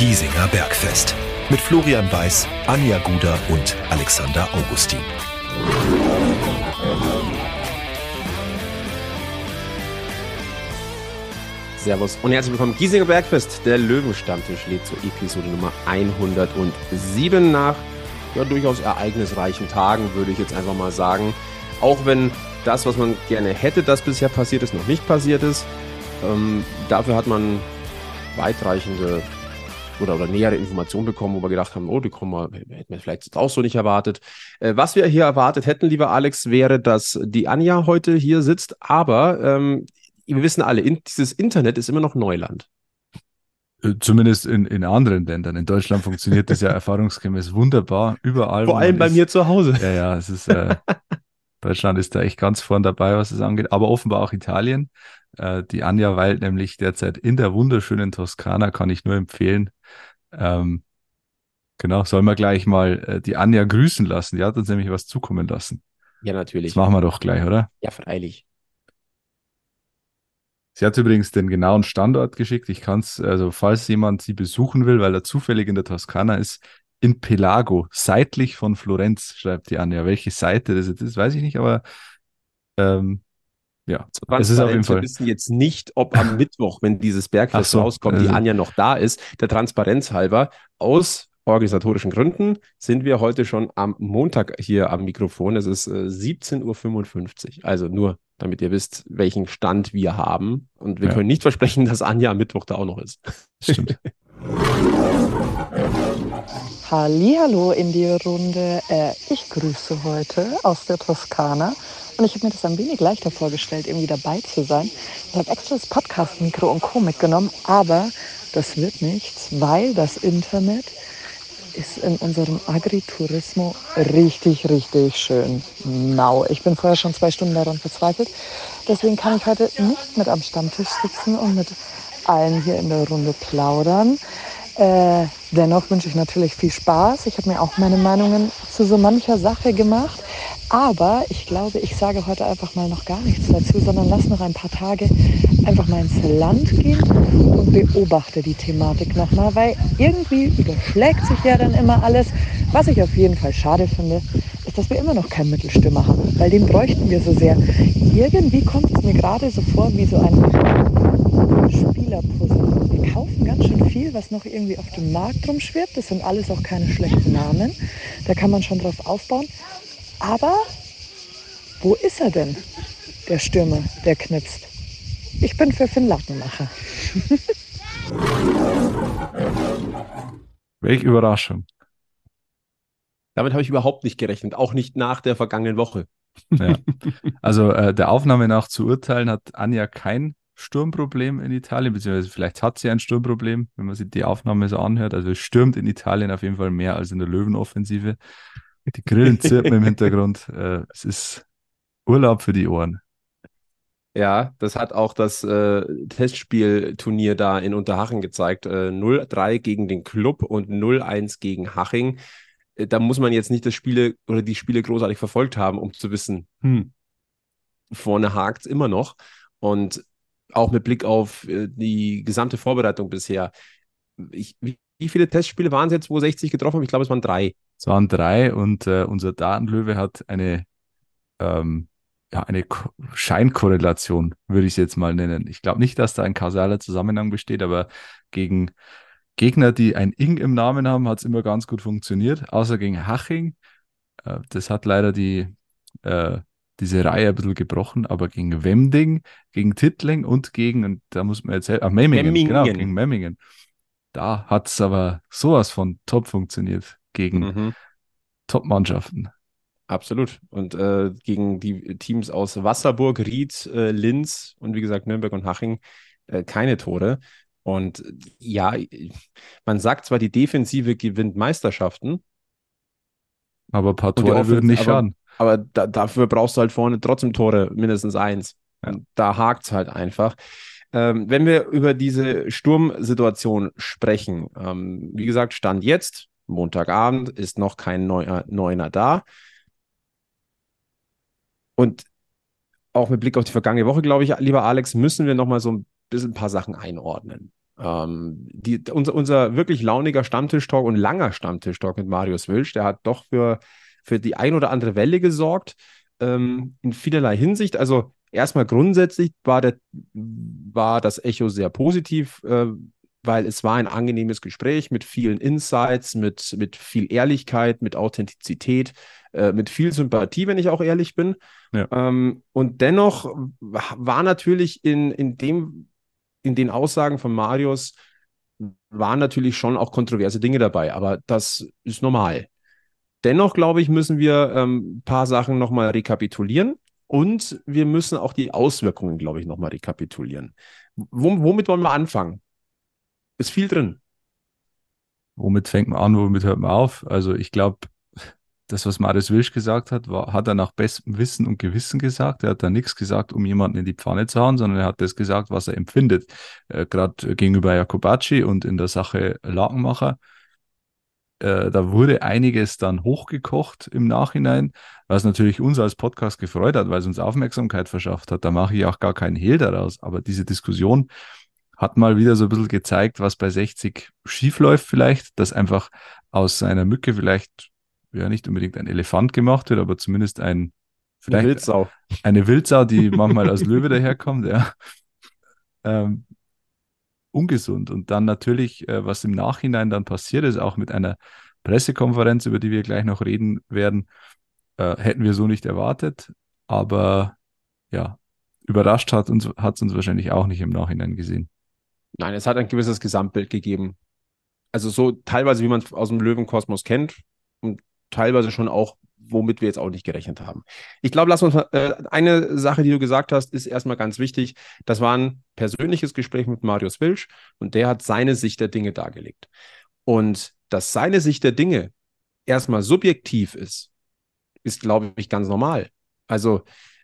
Giesinger Bergfest. Mit Florian Weiß, Anja Guder und Alexander Augustin. Servus und herzlich willkommen. Giesinger Bergfest, der Löwenstammtisch lädt zur Episode Nummer 107 nach ja, durchaus ereignisreichen Tagen, würde ich jetzt einfach mal sagen. Auch wenn das, was man gerne hätte, das bisher passiert ist, noch nicht passiert ist. Ähm, dafür hat man weitreichende oder, oder nähere Informationen bekommen, wo wir gedacht haben, oh, die kommen wir, hätten wir vielleicht auch so nicht erwartet. Äh, was wir hier erwartet hätten, lieber Alex, wäre, dass die Anja heute hier sitzt, aber ähm, wir wissen alle, in, dieses Internet ist immer noch Neuland. Äh, zumindest in, in anderen Ländern. In Deutschland funktioniert das ja erfahrungsgemäß wunderbar, überall. Vor allem bei ist, mir zu Hause. Ja, ja, es ist, äh, Deutschland ist da echt ganz vorn dabei, was es angeht, aber offenbar auch Italien. Äh, die Anja weilt nämlich derzeit in der wunderschönen Toskana, kann ich nur empfehlen. Ähm, genau, sollen wir gleich mal äh, die Anja grüßen lassen. Die hat uns nämlich was zukommen lassen. Ja, natürlich. Das machen wir doch gleich, oder? Ja, freilich. Sie hat übrigens den genauen Standort geschickt. Ich kann es, also falls jemand sie besuchen will, weil er zufällig in der Toskana ist, in Pelago, seitlich von Florenz, schreibt die Anja. Welche Seite das jetzt ist, weiß ich nicht, aber ähm, ja, es ist auf jeden Fall. Wir wissen jetzt nicht, ob am Mittwoch, wenn dieses Bergfest so, rauskommt, also, die Anja noch da ist. Der Transparenz halber, aus organisatorischen Gründen sind wir heute schon am Montag hier am Mikrofon. Es ist äh, 17.55 Uhr. Also nur, damit ihr wisst, welchen Stand wir haben. Und wir ja. können nicht versprechen, dass Anja am Mittwoch da auch noch ist. Stimmt. Hallo in die Runde. Äh, ich grüße heute aus der Toskana und ich habe mir das ein wenig leichter vorgestellt, irgendwie dabei zu sein. Ich habe extra das Podcast-Mikro und Co. mitgenommen, aber das wird nichts, weil das Internet ist in unserem Agriturismo richtig, richtig schön mau. Ich bin vorher schon zwei Stunden daran verzweifelt. Deswegen kann ich heute nicht mit am Stammtisch sitzen und mit allen hier in der Runde plaudern. Äh, dennoch wünsche ich natürlich viel Spaß. Ich habe mir auch meine Meinungen zu so mancher Sache gemacht. Aber ich glaube, ich sage heute einfach mal noch gar nichts dazu, sondern lass noch ein paar Tage einfach mal ins Land gehen und beobachte die Thematik nochmal, weil irgendwie überschlägt sich ja dann immer alles. Was ich auf jeden Fall schade finde, ist, dass wir immer noch keinen Mittelstürmer haben, weil den bräuchten wir so sehr. Irgendwie kommt es mir gerade so vor wie so ein Spielerpuzzle. Wir kaufen ganz schön viel, was noch irgendwie auf dem Markt rumschwirrt. Das sind alles auch keine schlechten Namen. Da kann man schon drauf aufbauen. Aber wo ist er denn, der Stürmer, der knipst? Ich bin für Finn Lattenmacher. Welche Überraschung. Damit habe ich überhaupt nicht gerechnet, auch nicht nach der vergangenen Woche. Ja. Also äh, der Aufnahme nach zu urteilen hat Anja kein Sturmproblem in Italien, beziehungsweise vielleicht hat sie ein Sturmproblem, wenn man sich die Aufnahme so anhört. Also es stürmt in Italien auf jeden Fall mehr als in der Löwenoffensive. Die Grillen zirpen im Hintergrund. Äh, es ist Urlaub für die Ohren. Ja, das hat auch das äh, Testspielturnier da in Unterhaching gezeigt. Äh, 0-3 gegen den Club und 0-1 gegen Haching. Äh, da muss man jetzt nicht das Spiele oder die Spiele großartig verfolgt haben, um zu wissen, hm, vorne hakt es immer noch. Und auch mit Blick auf äh, die gesamte Vorbereitung bisher. Ich, wie, viele Testspiele waren es jetzt, wo 60 getroffen haben? Ich glaube, es waren drei. Es waren drei und äh, unser Datenlöwe hat eine, ähm, ja, eine Ko Scheinkorrelation, würde ich es jetzt mal nennen. Ich glaube nicht, dass da ein kausaler Zusammenhang besteht, aber gegen Gegner, die ein Ing im Namen haben, hat es immer ganz gut funktioniert, außer gegen Haching. Äh, das hat leider die, äh, diese Reihe ein bisschen gebrochen, aber gegen Wemding, gegen Tittling und gegen, und da muss man jetzt, ah, Memmingen, Memmingen. genau, gegen Memmingen. Da hat es aber sowas von top funktioniert gegen mhm. Top-Mannschaften. Absolut. Und äh, gegen die Teams aus Wasserburg, Ried, äh, Linz und wie gesagt Nürnberg und Haching äh, keine Tore. Und ja, man sagt zwar, die Defensive gewinnt Meisterschaften. Aber ein paar Tore würden nicht aber, schaden. Aber da, dafür brauchst du halt vorne trotzdem Tore, mindestens eins. Ja. Da hakt es halt einfach. Ähm, wenn wir über diese Sturmsituation sprechen, ähm, wie gesagt, Stand jetzt, Montagabend ist noch kein Neuer, Neuner da. Und auch mit Blick auf die vergangene Woche, glaube ich, lieber Alex, müssen wir noch mal so ein bisschen ein paar Sachen einordnen. Ähm, die, unser, unser wirklich launiger Stammtisch-Talk und langer Stammtisch-Talk mit Marius Wilsch, der hat doch für, für die ein oder andere Welle gesorgt, ähm, in vielerlei Hinsicht. Also erstmal grundsätzlich war, der, war das Echo sehr positiv, äh, weil es war ein angenehmes Gespräch mit vielen Insights, mit, mit viel Ehrlichkeit, mit Authentizität, äh, mit viel Sympathie, wenn ich auch ehrlich bin. Ja. Ähm, und dennoch war natürlich in, in dem, in den Aussagen von Marius waren natürlich schon auch kontroverse Dinge dabei, aber das ist normal. Dennoch, glaube ich, müssen wir ähm, ein paar Sachen nochmal rekapitulieren und wir müssen auch die Auswirkungen, glaube ich, nochmal rekapitulieren. womit wollen wir anfangen? Ist viel drin. Womit fängt man an, womit hört man auf? Also ich glaube, das, was Marius Wilsch gesagt hat, war, hat er nach bestem Wissen und Gewissen gesagt. Er hat da nichts gesagt, um jemanden in die Pfanne zu hauen, sondern er hat das gesagt, was er empfindet. Äh, Gerade gegenüber Jakobacci und in der Sache Lakenmacher. Äh, da wurde einiges dann hochgekocht im Nachhinein, was natürlich uns als Podcast gefreut hat, weil es uns Aufmerksamkeit verschafft hat. Da mache ich auch gar keinen Hehl daraus. Aber diese Diskussion hat mal wieder so ein bisschen gezeigt, was bei 60 schief läuft vielleicht, dass einfach aus einer Mücke vielleicht ja nicht unbedingt ein Elefant gemacht wird, aber zumindest ein vielleicht eine Wildsau. Eine Wildsau, die manchmal als Löwe daherkommt, ja. Ähm, ungesund. Und dann natürlich, äh, was im Nachhinein dann passiert ist, auch mit einer Pressekonferenz, über die wir gleich noch reden werden, äh, hätten wir so nicht erwartet. Aber ja, überrascht hat uns, hat es uns wahrscheinlich auch nicht im Nachhinein gesehen. Nein, es hat ein gewisses Gesamtbild gegeben. Also so teilweise, wie man es aus dem Löwenkosmos kennt, und teilweise schon auch, womit wir jetzt auch nicht gerechnet haben. Ich glaube, lass uns äh, eine Sache, die du gesagt hast, ist erstmal ganz wichtig. Das war ein persönliches Gespräch mit Marius Wilsch und der hat seine Sicht der Dinge dargelegt. Und dass seine Sicht der Dinge erstmal subjektiv ist, ist, glaube ich, ganz normal. Also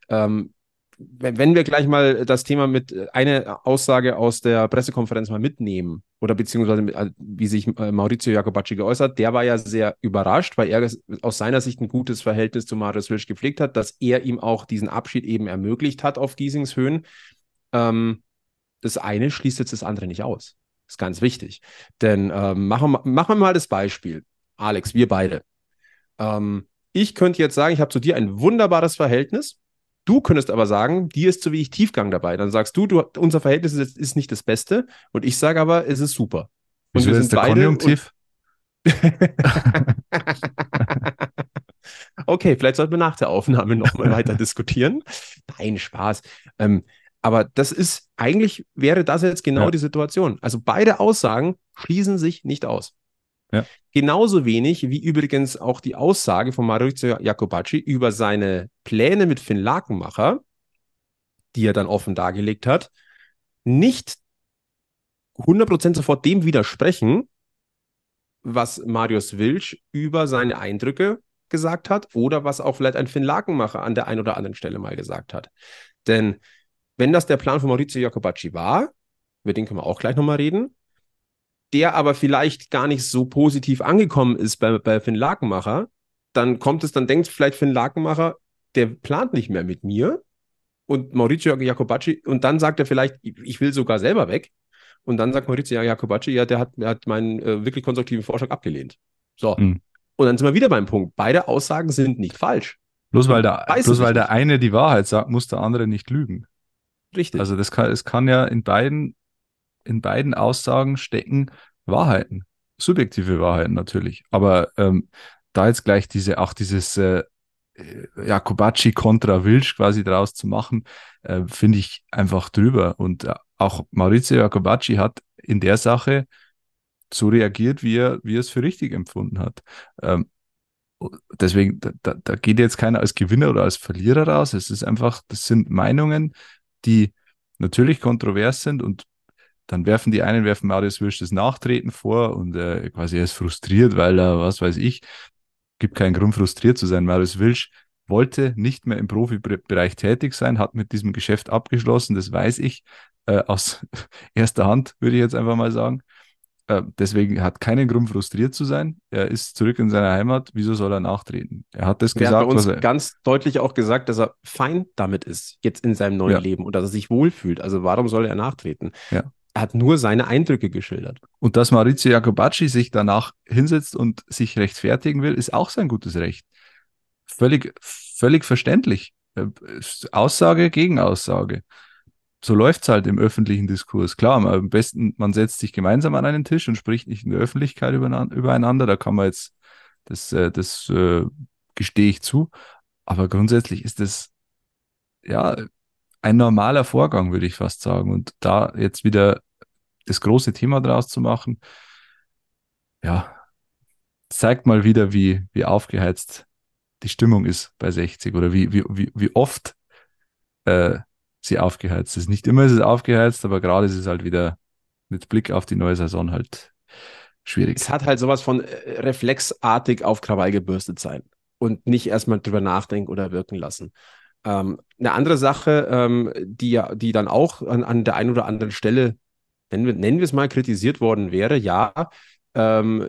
ähm, wenn wir gleich mal das Thema mit äh, einer Aussage aus der Pressekonferenz mal mitnehmen, oder beziehungsweise äh, wie sich äh, Maurizio Jacobacci geäußert, der war ja sehr überrascht, weil er aus seiner Sicht ein gutes Verhältnis zu Marius Wilsch gepflegt hat, dass er ihm auch diesen Abschied eben ermöglicht hat auf Giesings Höhen. Ähm, das eine schließt jetzt das andere nicht aus. Das ist ganz wichtig. Denn ähm, machen, machen wir mal das Beispiel. Alex, wir beide. Ähm, ich könnte jetzt sagen, ich habe zu dir ein wunderbares Verhältnis Du könntest aber sagen, dir ist zu wenig Tiefgang dabei. Dann sagst du, du unser Verhältnis ist, ist, nicht das Beste. Und ich sage aber, es ist super. Und Wieso wir sind der beide Konjunktiv? okay, vielleicht sollten wir nach der Aufnahme nochmal weiter diskutieren. Nein, Spaß. Ähm, aber das ist, eigentlich wäre das jetzt genau ja. die Situation. Also beide Aussagen schließen sich nicht aus. Ja. Genauso wenig wie übrigens auch die Aussage von Maurizio Jacobacci über seine Pläne mit Finn Lakenmacher, die er dann offen dargelegt hat, nicht 100% sofort dem widersprechen, was Marius Wilsch über seine Eindrücke gesagt hat oder was auch vielleicht ein Finn Lakenmacher an der einen oder anderen Stelle mal gesagt hat. Denn wenn das der Plan von Maurizio Jacobacci war, über den können wir auch gleich nochmal reden, der aber vielleicht gar nicht so positiv angekommen ist bei, bei Finn Lakenmacher, dann kommt es, dann denkt vielleicht Finn Lakenmacher, der plant nicht mehr mit mir und Maurizio Jacobacci und dann sagt er vielleicht, ich will sogar selber weg. Und dann sagt Maurizio Jacobacci, ja, der hat, der hat meinen äh, wirklich konstruktiven Vorschlag abgelehnt. So. Mhm. Und dann sind wir wieder beim Punkt. Beide Aussagen sind nicht falsch. Bloß weil, der, bloß weil der eine die Wahrheit sagt, muss der andere nicht lügen. Richtig. Also das kann, es kann ja in beiden in beiden Aussagen stecken Wahrheiten. Subjektive Wahrheiten natürlich. Aber ähm, da jetzt gleich diese, auch dieses äh, äh Jakobacci kontra Wilsch quasi draus zu machen, äh, finde ich einfach drüber. Und äh, auch Maurizio Jakobacci hat in der Sache so reagiert, wie er, wie er es für richtig empfunden hat. Ähm, deswegen, da, da geht jetzt keiner als Gewinner oder als Verlierer raus. Es ist einfach, das sind Meinungen, die natürlich kontrovers sind und dann werfen die einen, werfen Marius Wilsch das Nachtreten vor und äh, quasi er ist frustriert, weil er, was weiß ich, gibt keinen Grund frustriert zu sein. Marius Wilsch wollte nicht mehr im Profibereich tätig sein, hat mit diesem Geschäft abgeschlossen, das weiß ich äh, aus erster Hand, würde ich jetzt einfach mal sagen. Äh, deswegen hat keinen Grund frustriert zu sein. Er ist zurück in seiner Heimat. Wieso soll er nachtreten? Er hat das er gesagt. Hat bei uns er, ganz deutlich auch gesagt, dass er fein damit ist, jetzt in seinem neuen ja. Leben und dass er sich wohlfühlt. Also warum soll er nachtreten? Ja. Er hat nur seine Eindrücke geschildert. Und dass Maurizio Jacobacci sich danach hinsetzt und sich rechtfertigen will, ist auch sein gutes Recht. Völlig, völlig verständlich. Äh, Aussage gegen Aussage. So läuft es halt im öffentlichen Diskurs. Klar, am besten, man setzt sich gemeinsam an einen Tisch und spricht nicht in der Öffentlichkeit übereinander. Da kann man jetzt, das, äh, das äh, gestehe ich zu. Aber grundsätzlich ist das, ja, ein normaler Vorgang, würde ich fast sagen. Und da jetzt wieder das große Thema draus zu machen, ja, zeigt mal wieder, wie, wie aufgeheizt die Stimmung ist bei 60 oder wie, wie, wie, wie oft äh, sie aufgeheizt ist. Nicht immer ist es aufgeheizt, aber gerade ist es halt wieder mit Blick auf die neue Saison halt schwierig. Es hat halt sowas von äh, reflexartig auf Krawall gebürstet sein und nicht erstmal drüber nachdenken oder wirken lassen. Ähm, eine andere Sache, ähm, die die dann auch an, an der einen oder anderen Stelle, nennen wir, es mal, kritisiert worden wäre, ja, ähm,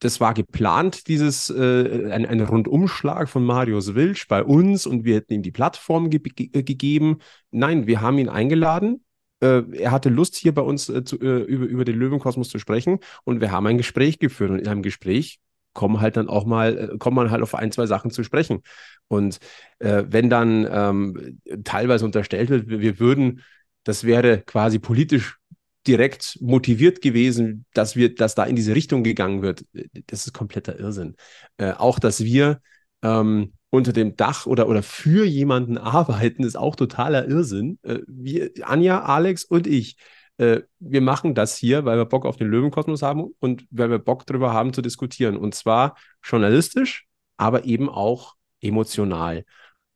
das war geplant, dieses äh, ein, ein Rundumschlag von Marius Wilsch bei uns und wir hätten ihm die Plattform ge ge gegeben. Nein, wir haben ihn eingeladen. Äh, er hatte Lust, hier bei uns äh, zu, äh, über, über den Löwenkosmos zu sprechen und wir haben ein Gespräch geführt. Und in einem Gespräch kommen halt dann auch mal, äh, kommt man halt auf ein, zwei Sachen zu sprechen. Und äh, wenn dann ähm, teilweise unterstellt wird, wir würden, das wäre quasi politisch direkt motiviert gewesen, dass wir, dass da in diese Richtung gegangen wird, das ist kompletter Irrsinn. Äh, auch, dass wir ähm, unter dem Dach oder, oder für jemanden arbeiten, ist auch totaler Irrsinn. Äh, wir, Anja, Alex und ich, äh, wir machen das hier, weil wir Bock auf den Löwenkosmos haben und weil wir Bock darüber haben zu diskutieren. Und zwar journalistisch, aber eben auch emotional.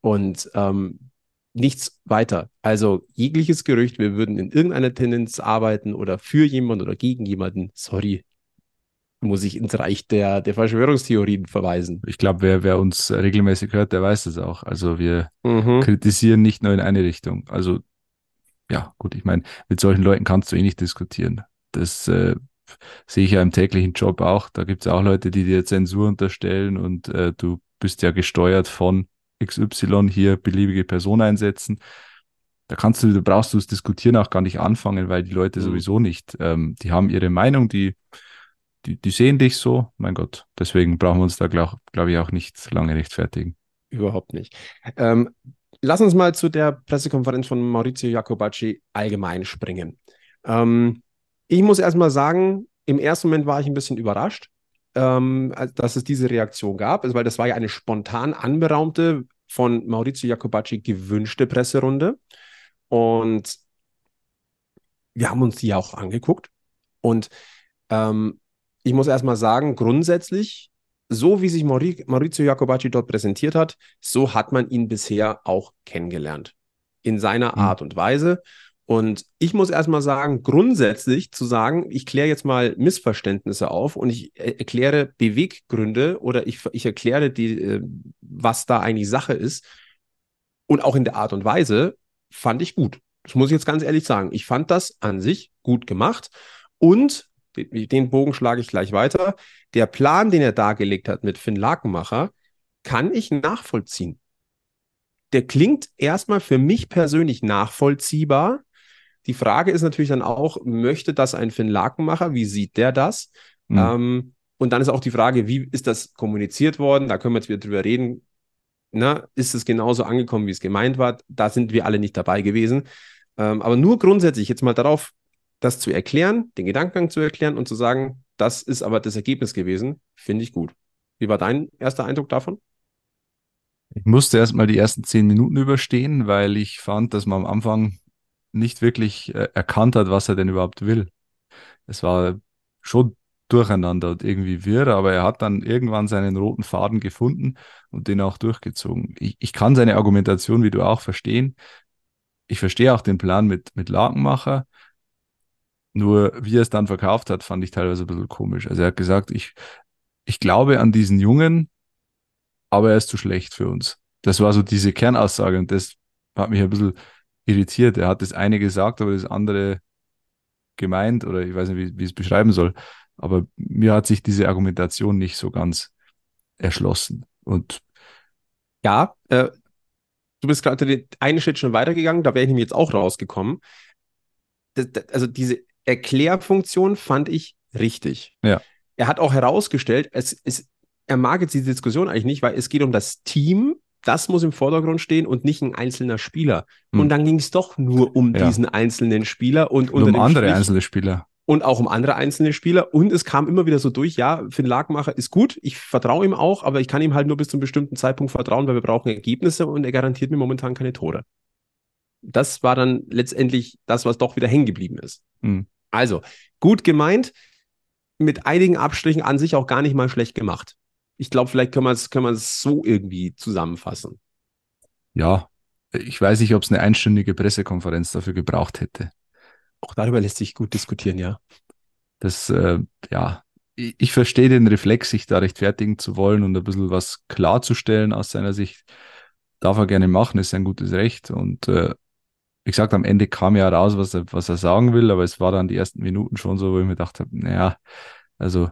Und ähm, nichts weiter. Also jegliches Gerücht, wir würden in irgendeiner Tendenz arbeiten oder für jemanden oder gegen jemanden, sorry, muss ich ins Reich der, der Verschwörungstheorien verweisen. Ich glaube, wer, wer uns regelmäßig hört, der weiß es auch. Also wir mhm. kritisieren nicht nur in eine Richtung. Also ja, gut, ich meine, mit solchen Leuten kannst du eh nicht diskutieren. Das äh, sehe ich ja im täglichen Job auch. Da gibt es auch Leute, die dir Zensur unterstellen und äh, du bist ja gesteuert von XY hier beliebige Person einsetzen. Da kannst du, da brauchst du das Diskutieren auch gar nicht anfangen, weil die Leute mhm. sowieso nicht, ähm, die haben ihre Meinung, die, die, die sehen dich so, mein Gott. Deswegen brauchen wir uns da, glaube glaub ich, auch nicht lange rechtfertigen. Überhaupt nicht. Ähm, lass uns mal zu der Pressekonferenz von Maurizio Jacobacci allgemein springen. Ähm, ich muss erstmal sagen, im ersten Moment war ich ein bisschen überrascht, ähm, dass es diese Reaktion gab, also, weil das war ja eine spontan anberaumte, von Maurizio Jacobacci gewünschte Presserunde. Und wir haben uns die auch angeguckt. Und ähm, ich muss erstmal sagen, grundsätzlich, so wie sich Maurizio Jacobacci dort präsentiert hat, so hat man ihn bisher auch kennengelernt. In seiner mhm. Art und Weise. Und ich muss erstmal sagen, grundsätzlich zu sagen, ich kläre jetzt mal Missverständnisse auf und ich erkläre Beweggründe oder ich, ich erkläre, die, äh, was da eigentlich Sache ist. Und auch in der Art und Weise fand ich gut. Das muss ich jetzt ganz ehrlich sagen. Ich fand das an sich gut gemacht. Und den Bogen schlage ich gleich weiter. Der Plan, den er dargelegt hat mit Finn Lakenmacher, kann ich nachvollziehen. Der klingt erstmal für mich persönlich nachvollziehbar, die Frage ist natürlich dann auch, möchte das ein Finn Lakenmacher? Wie sieht der das? Mhm. Ähm, und dann ist auch die Frage, wie ist das kommuniziert worden? Da können wir jetzt wieder drüber reden. Na, ist es genauso angekommen, wie es gemeint war? Da sind wir alle nicht dabei gewesen. Ähm, aber nur grundsätzlich jetzt mal darauf, das zu erklären, den Gedankengang zu erklären und zu sagen, das ist aber das Ergebnis gewesen, finde ich gut. Wie war dein erster Eindruck davon? Ich musste erst mal die ersten zehn Minuten überstehen, weil ich fand, dass man am Anfang nicht wirklich äh, erkannt hat, was er denn überhaupt will. Es war schon durcheinander und irgendwie wirr, aber er hat dann irgendwann seinen roten Faden gefunden und den auch durchgezogen. Ich, ich kann seine Argumentation, wie du auch, verstehen. Ich verstehe auch den Plan mit, mit Lakenmacher. Nur wie er es dann verkauft hat, fand ich teilweise ein bisschen komisch. Also er hat gesagt, ich, ich glaube an diesen Jungen, aber er ist zu schlecht für uns. Das war so diese Kernaussage und das hat mich ein bisschen irritiert. Er hat das eine gesagt, aber das andere gemeint oder ich weiß nicht, wie, wie ich es beschreiben soll. Aber mir hat sich diese Argumentation nicht so ganz erschlossen. Und ja, äh, du bist gerade den einen Schritt schon weitergegangen, da wäre ich nämlich jetzt auch rausgekommen. das, das, also diese Erklärfunktion fand ich richtig. Ja. Er hat auch herausgestellt, es ist, er mag jetzt diese Diskussion eigentlich nicht, weil es geht um das Team, das muss im Vordergrund stehen und nicht ein einzelner Spieler. Hm. Und dann ging es doch nur um Ja. diesen einzelnen Spieler und, Und um andere Strich- einzelne Spieler. und auch um andere einzelne Spieler. Und es kam immer wieder so durch, ja, Finn Lagmacher ist gut, ich vertraue ihm auch, aber ich kann ihm halt nur bis zu einem bestimmten Zeitpunkt vertrauen, weil wir brauchen Ergebnisse und er garantiert mir momentan keine Tore. Das war dann letztendlich das, was doch wieder hängen geblieben ist. Hm. Also, gut gemeint, mit einigen Abstrichen an sich auch gar nicht mal schlecht gemacht. Ich glaube, vielleicht können wir es können wir es so irgendwie zusammenfassen. Ja, ich weiß nicht, ob es eine einstündige Pressekonferenz dafür gebraucht hätte. Auch darüber lässt sich gut diskutieren, ja. Das, äh, ja, ich, ich verstehe den Reflex, sich da rechtfertigen zu wollen und ein bisschen was klarzustellen aus seiner Sicht. Darf er gerne machen, ist sein gutes Recht. Und äh, wie gesagt, am Ende kam ja raus, was er, was er sagen will, aber es war dann die ersten Minuten schon so, wo ich mir gedacht habe, naja, also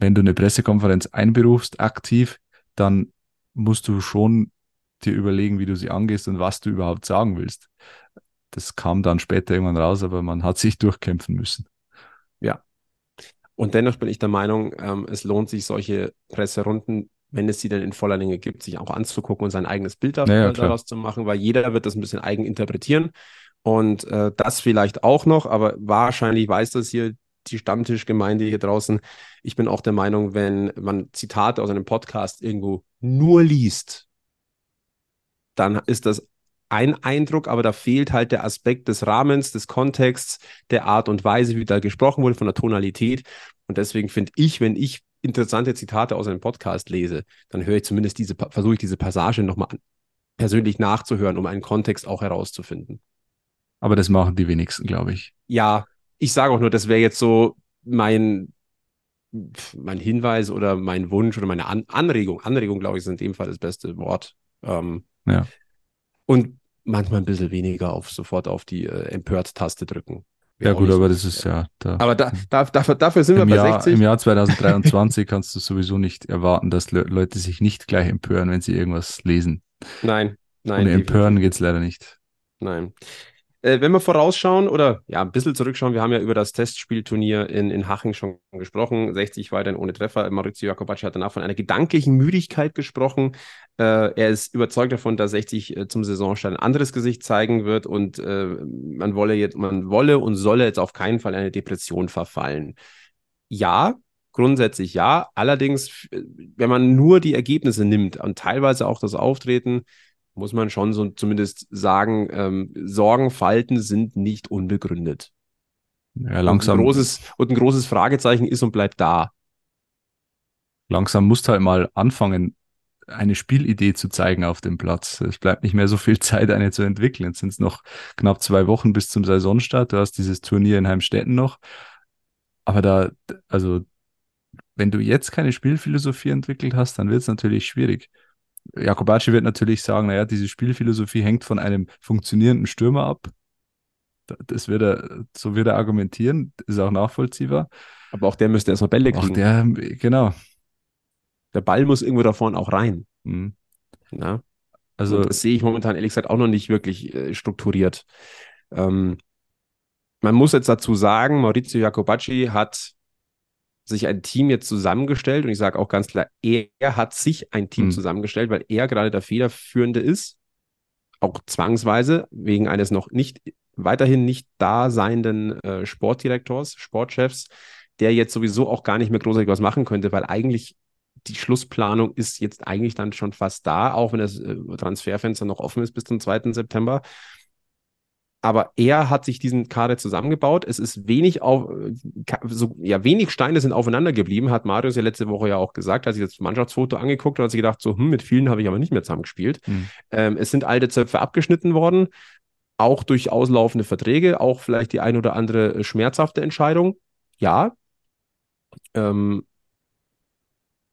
wenn du eine Pressekonferenz einberufst, aktiv, dann musst du schon dir überlegen, wie du sie angehst und was du überhaupt sagen willst. Das kam dann später irgendwann raus, aber man hat sich durchkämpfen müssen. Und dennoch bin ich der Meinung, ähm, es lohnt sich, solche Presserunden, wenn es sie denn in voller Länge gibt, sich auch anzugucken und sein eigenes Bild Ja, ja, klar. daraus zu machen, weil jeder wird das ein bisschen eigen interpretieren. Und äh, das vielleicht auch noch, aber wahrscheinlich weiß das hier die Stammtischgemeinde hier draußen. Ich bin auch der Meinung, wenn man Zitate aus einem Podcast irgendwo nur liest, dann ist das ein Eindruck, aber da fehlt halt der Aspekt des Rahmens, des Kontexts, der Art und Weise, wie da gesprochen wurde, von der Tonalität. Und deswegen finde ich, wenn ich interessante Zitate aus einem Podcast lese, dann höre ich zumindest diese, versuche ich diese Passage nochmal persönlich nachzuhören, um einen Kontext auch herauszufinden. Aber das machen die wenigsten, glaube ich. Ja, ich sage auch nur, das wäre jetzt so mein, mein Hinweis oder mein Wunsch oder meine An Anregung. Anregung, glaube ich, ist in dem Fall das beste Wort. Ähm, Ja. Und manchmal ein bisschen weniger auf sofort auf die äh, Empört-Taste drücken. Ja, gut, aber so das ist ja, da, Aber da, da, dafür, dafür sind wir im, bei Jahr, 60. im Jahr 2023 kannst du sowieso nicht erwarten, dass Le Leute sich nicht gleich empören, wenn sie irgendwas lesen. Nein, nein. Ohne Empören definitiv. geht's leider nicht. Nein. Äh, wenn wir vorausschauen oder ja, ein bisschen zurückschauen, wir haben ja über das Testspielturnier in, in Haching schon gesprochen. 60 weiterhin ohne Treffer. Maurizio Jacobacci hat danach von einer gedanklichen Müdigkeit gesprochen. Äh, er ist überzeugt davon, dass 60 äh, zum Saisonstart ein anderes Gesicht zeigen wird und äh, man wolle jetzt, man wolle und solle jetzt auf keinen Fall in eine Depression verfallen. Ja, grundsätzlich ja. Allerdings, äh, wenn man nur die Ergebnisse nimmt und teilweise auch das Auftreten, muss man schon so zumindest sagen, ähm, Sorgenfalten sind nicht unbegründet. Ja, langsam, Und ein, großes, und ein großes Fragezeichen ist und bleibt da. langsam musst du halt mal anfangen, eine Spielidee zu zeigen auf dem Platz. Es bleibt nicht mehr so viel Zeit, eine zu entwickeln. Jetzt sind es noch knapp zwei Wochen bis zum Saisonstart. Du hast dieses Turnier in Heimstetten noch. Aber da, also, wenn du jetzt keine Spielphilosophie entwickelt hast, dann wird es natürlich schwierig. Jakobacci wird natürlich sagen, naja, diese Spielphilosophie hängt von einem funktionierenden Stürmer ab. Da- Das wird er, so wird er argumentieren, ist auch nachvollziehbar. Aber auch der müsste erstmal Bälle Auch kriegen. der, genau. Der Ball muss irgendwo da vorne auch rein. Mhm. Ja? Also, und das sehe ich momentan ehrlich gesagt auch noch nicht wirklich äh, strukturiert. Ähm, man muss jetzt dazu sagen, Maurizio Jacobacci hat sich ein Team jetzt zusammengestellt und ich sage auch ganz klar, er, hat sich ein Team Hm. zusammengestellt, weil er gerade der Federführende ist, auch zwangsweise wegen eines noch nicht weiterhin nicht da seienden äh, Sportdirektors, Sportchefs, der jetzt sowieso auch gar nicht mehr großartig was machen könnte, weil eigentlich die Schlussplanung ist jetzt eigentlich dann schon fast da, auch wenn das äh, Transferfenster noch offen ist bis zum 2. September. Aber er hat sich diesen Kader zusammengebaut. Es ist wenig auf, so, ja, wenig Steine sind aufeinander geblieben, hat Marius ja letzte Woche ja auch gesagt, als ich das Mannschaftsfoto angeguckt habe, hat sich gedacht, so, hm, mit vielen habe ich aber nicht mehr zusammengespielt. hm. Ähm, es sind alte Zöpfe abgeschnitten worden, auch durch auslaufende Verträge, auch vielleicht die ein oder andere schmerzhafte Entscheidung. Ja. Ähm,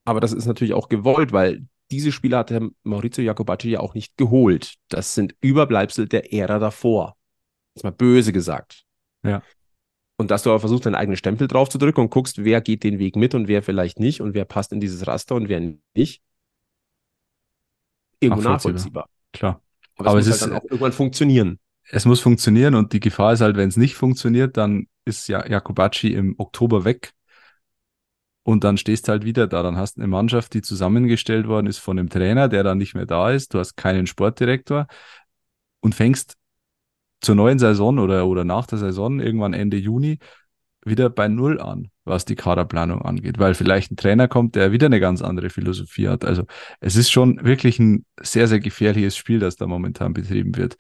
aber das ist natürlich auch gewollt, weil diese Spieler hat der Maurizio Jacobacci ja auch nicht geholt. Das sind Überbleibsel der Ära davor. Jetzt mal böse gesagt. Ja. Und dass du aber versuchst, deinen eigenen Stempel drauf zu drücken und guckst, wer geht den Weg mit und wer vielleicht nicht und wer passt in dieses Raster und wer nicht. Irgendwo Nachvollziehbar. klar. Aber, Aber es es muss ist- halt dann auch irgendwann funktionieren. es muss funktionieren und die Gefahr ist halt, wenn es nicht funktioniert, dann ist ja Jakobacci im Oktober weg und dann stehst du halt wieder da. Dann hast du eine Mannschaft, die zusammengestellt worden ist von einem Trainer, der dann nicht mehr da ist. Du hast keinen Sportdirektor und fängst zur neuen Saison oder, oder nach der Saison, irgendwann Ende Juni, wieder bei Null an, was die Kaderplanung angeht, weil vielleicht ein Trainer kommt, der wieder eine ganz andere Philosophie hat. Also es ist schon wirklich ein sehr, sehr gefährliches Spiel, das da momentan betrieben wird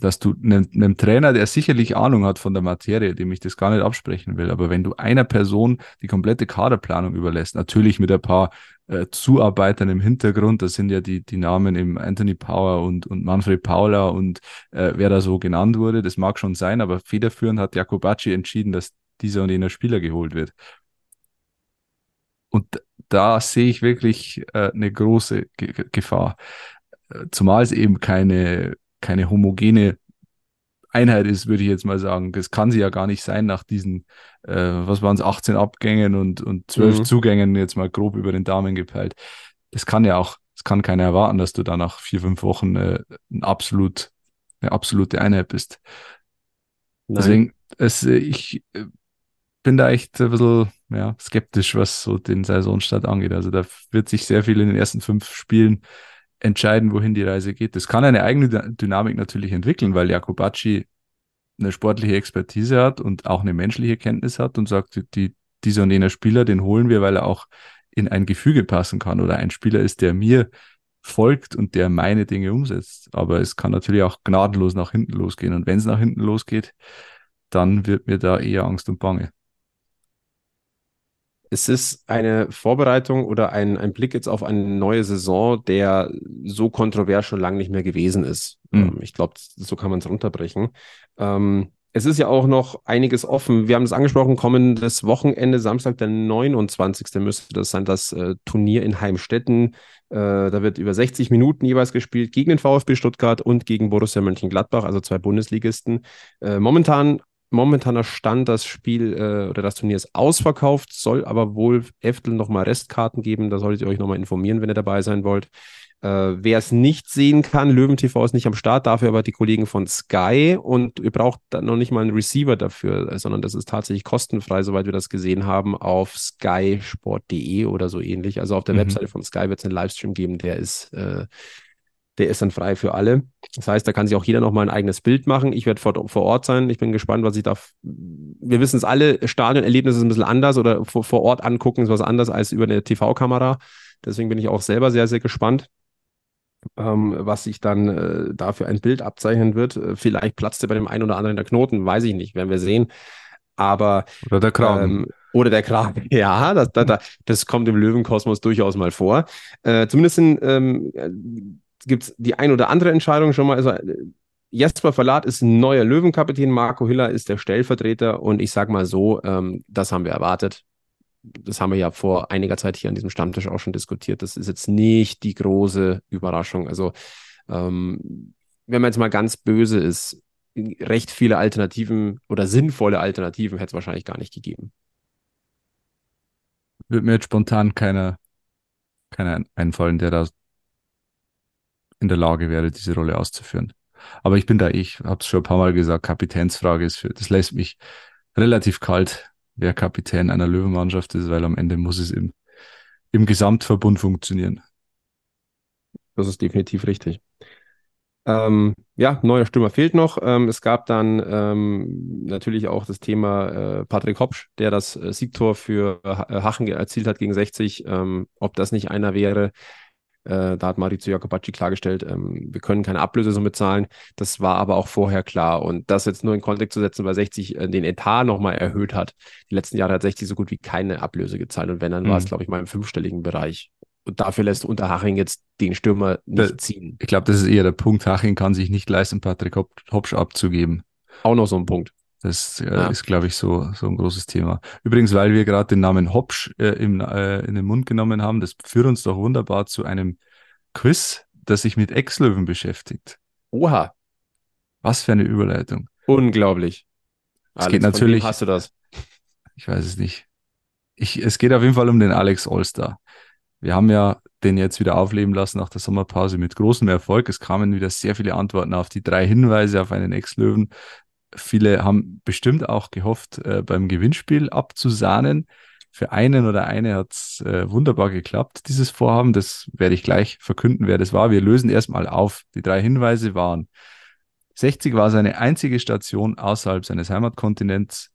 dass du einem, einem Trainer, der sicherlich Ahnung hat von der Materie, dem ich das gar nicht absprechen will, aber wenn du einer Person die komplette Kaderplanung überlässt, natürlich mit ein paar äh, Zuarbeitern im Hintergrund, das sind ja die, die Namen im Anthony Power und, und Manfred Paula und äh, wer da so genannt wurde, das mag schon sein, aber federführend hat Jakobacci entschieden, dass dieser und jener Spieler geholt wird. Und da sehe ich wirklich äh, eine große Ge Gefahr. Äh, zumal es eben keine keine homogene Einheit ist, würde ich jetzt mal sagen. Das kann sie ja gar nicht sein nach diesen, äh, was waren es, 18 Abgängen und, und 12 mhm. Zugängen, jetzt mal grob über den Daumen gepeilt. Das kann ja auch, das kann keiner erwarten, dass du da nach vier, fünf Wochen äh, ein absolut, eine absolute Einheit bist. Nein. Deswegen, es, äh, ich äh, bin da echt ein bisschen ja, skeptisch, was so den Saisonstart angeht. Also da wird sich sehr viel in den ersten fünf Spielen entscheiden, wohin die Reise geht. Das kann eine eigene Dynamik natürlich entwickeln, weil Jakobacci eine sportliche Expertise hat und auch eine menschliche Kenntnis hat und sagt, die, dieser und jener Spieler, den holen wir, weil er auch in ein Gefüge passen kann oder ein Spieler ist, der mir folgt und der meine Dinge umsetzt. Aber es kann natürlich auch gnadenlos nach hinten losgehen. Und wenn es nach hinten losgeht, dann wird mir da eher Angst und Bange es ist eine Vorbereitung oder ein, ein Blick jetzt auf eine neue Saison, der so kontrovers schon lange nicht mehr gewesen ist. Mhm. Ich glaube, so kann man es runterbrechen. Ähm, es ist ja auch noch einiges offen. Wir haben es angesprochen, kommendes Wochenende, Samstag, der 29. müsste das sein, das äh, Turnier in Heimstetten. Äh, da wird über 60 Minuten jeweils gespielt gegen den VfB Stuttgart und gegen Borussia Mönchengladbach, also zwei Bundesligisten. Äh, momentan momentaner Stand, das Spiel äh, oder das Turnier ist ausverkauft, soll aber wohl Eftel nochmal Restkarten geben. Da solltet ihr euch nochmal informieren, wenn ihr dabei sein wollt. Äh, Wer es nicht sehen kann, Löwen TV ist nicht am Start, dafür aber die Kollegen von Sky und ihr braucht dann noch nicht mal einen Receiver dafür, sondern das ist tatsächlich kostenfrei, soweit wir das gesehen haben, auf skysport.de oder so ähnlich. Also auf der mhm. Webseite von Sky wird es einen Livestream geben, der ist äh, der ist dann frei für alle. Das heißt, da kann sich auch jeder nochmal ein eigenes Bild machen. Ich werde vor, vor Ort sein. Ich bin gespannt, was ich da. Wir wissen es alle, Stadionerlebnis ist ein bisschen anders oder vor, vor Ort angucken ist was anders als über eine TV-Kamera. Deswegen bin ich auch selber sehr, sehr gespannt, ähm, was sich dann äh, da für ein Bild abzeichnen wird. Äh, vielleicht platzt er bei dem einen oder anderen der Knoten, weiß ich nicht, werden wir sehen. Aber. Oder der Kragen. Ähm, oder der Kragen. Ja, das, das, das kommt im Löwenkosmos durchaus mal vor. Äh, zumindest in, ähm, gibt es die ein oder andere Entscheidung schon mal. Also, äh, Jesper Verlat ist ein neuer Löwenkapitän, Marco Hiller ist der Stellvertreter und ich sage mal so, ähm, das haben wir erwartet. Das haben wir ja vor einiger Zeit hier an diesem Stammtisch auch schon diskutiert. Das ist jetzt nicht die große Überraschung. Also, ähm, wenn man jetzt mal ganz böse ist, recht viele Alternativen oder sinnvolle Alternativen hätte es wahrscheinlich gar nicht gegeben. Wird mir jetzt spontan keiner, keiner einfallen, der da in der Lage wäre, diese Rolle auszuführen. Aber ich bin da, ich habe es schon ein paar Mal gesagt, Kapitänsfrage ist für, das lässt mich relativ kalt, wer Kapitän einer Löwenmannschaft ist, weil am Ende muss es im, im Gesamtverbund funktionieren. Das ist definitiv richtig. Ähm, ja, neuer Stürmer fehlt noch. Ähm, es gab dann ähm, natürlich auch das Thema äh, Patrick Hopsch, der das äh, Siegtor für äh, Hachen erzielt hat gegen 60. Ähm, ob das nicht einer wäre, äh, da hat Maurizio Jacobacci klargestellt, ähm, wir können keine Ablösesumme zahlen. Das war aber auch vorher klar. Und das jetzt nur in Kontext zu setzen, weil 60 äh, den Etat nochmal erhöht hat. Die letzten Jahre hat 60 so gut wie keine Ablöse gezahlt. Und wenn, dann mhm. war es, glaube ich, mal im fünfstelligen Bereich. Und dafür lässt Unterhaching jetzt den Stürmer nicht da, ziehen. Ich glaube, das ist eher der Punkt. Haching kann sich nicht leisten, Patrick Hopsch abzugeben. Auch noch so ein Punkt. Das äh, ja. ist, glaube ich, so, so ein großes Thema. Übrigens, weil wir gerade den Namen Hopsch äh, im, äh, in den Mund genommen haben, das führt uns doch wunderbar zu einem Quiz, das sich mit Ex-Löwen beschäftigt. Oha. Was für eine Überleitung. Unglaublich. Es geht natürlich. hast du das? Ich weiß es nicht. Ich, es geht auf jeden Fall um den Alex Allstar. Wir haben ja den jetzt wieder aufleben lassen nach der Sommerpause mit großem Erfolg. Es kamen wieder sehr viele Antworten auf die drei Hinweise auf einen Ex-Löwen. Viele haben bestimmt auch gehofft, äh, beim Gewinnspiel abzusahnen. Für einen oder eine hat es äh, wunderbar geklappt, dieses Vorhaben. Das werde ich gleich verkünden, wer das war. Wir lösen erstmal auf. Die drei Hinweise waren 60 war seine einzige Station außerhalb seines Heimatkontinents.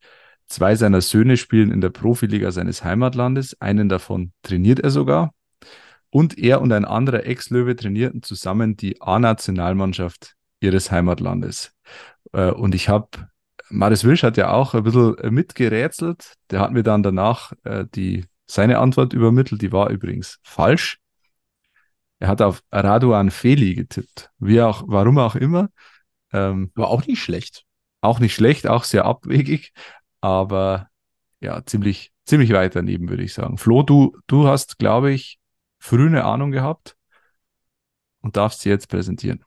Zwei seiner Söhne spielen in der Profiliga seines Heimatlandes. Einen davon trainiert er sogar. Und er und ein anderer Ex-Löwe trainierten zusammen die A-Nationalmannschaft ihres Heimatlandes. Äh, und ich habe, Maris Wilsch hat ja auch ein bisschen mitgerätselt. Der hat mir dann danach äh, die, seine Antwort übermittelt. Die war übrigens falsch. Er hat auf Raduan Feli getippt. Wie auch, warum auch immer. Ähm, War auch nicht schlecht. Auch nicht schlecht, auch sehr abwegig, aber ja, ziemlich, ziemlich weit daneben, würde ich sagen. Flo, du, du hast, glaube ich, früh eine Ahnung gehabt und darfst sie jetzt präsentieren.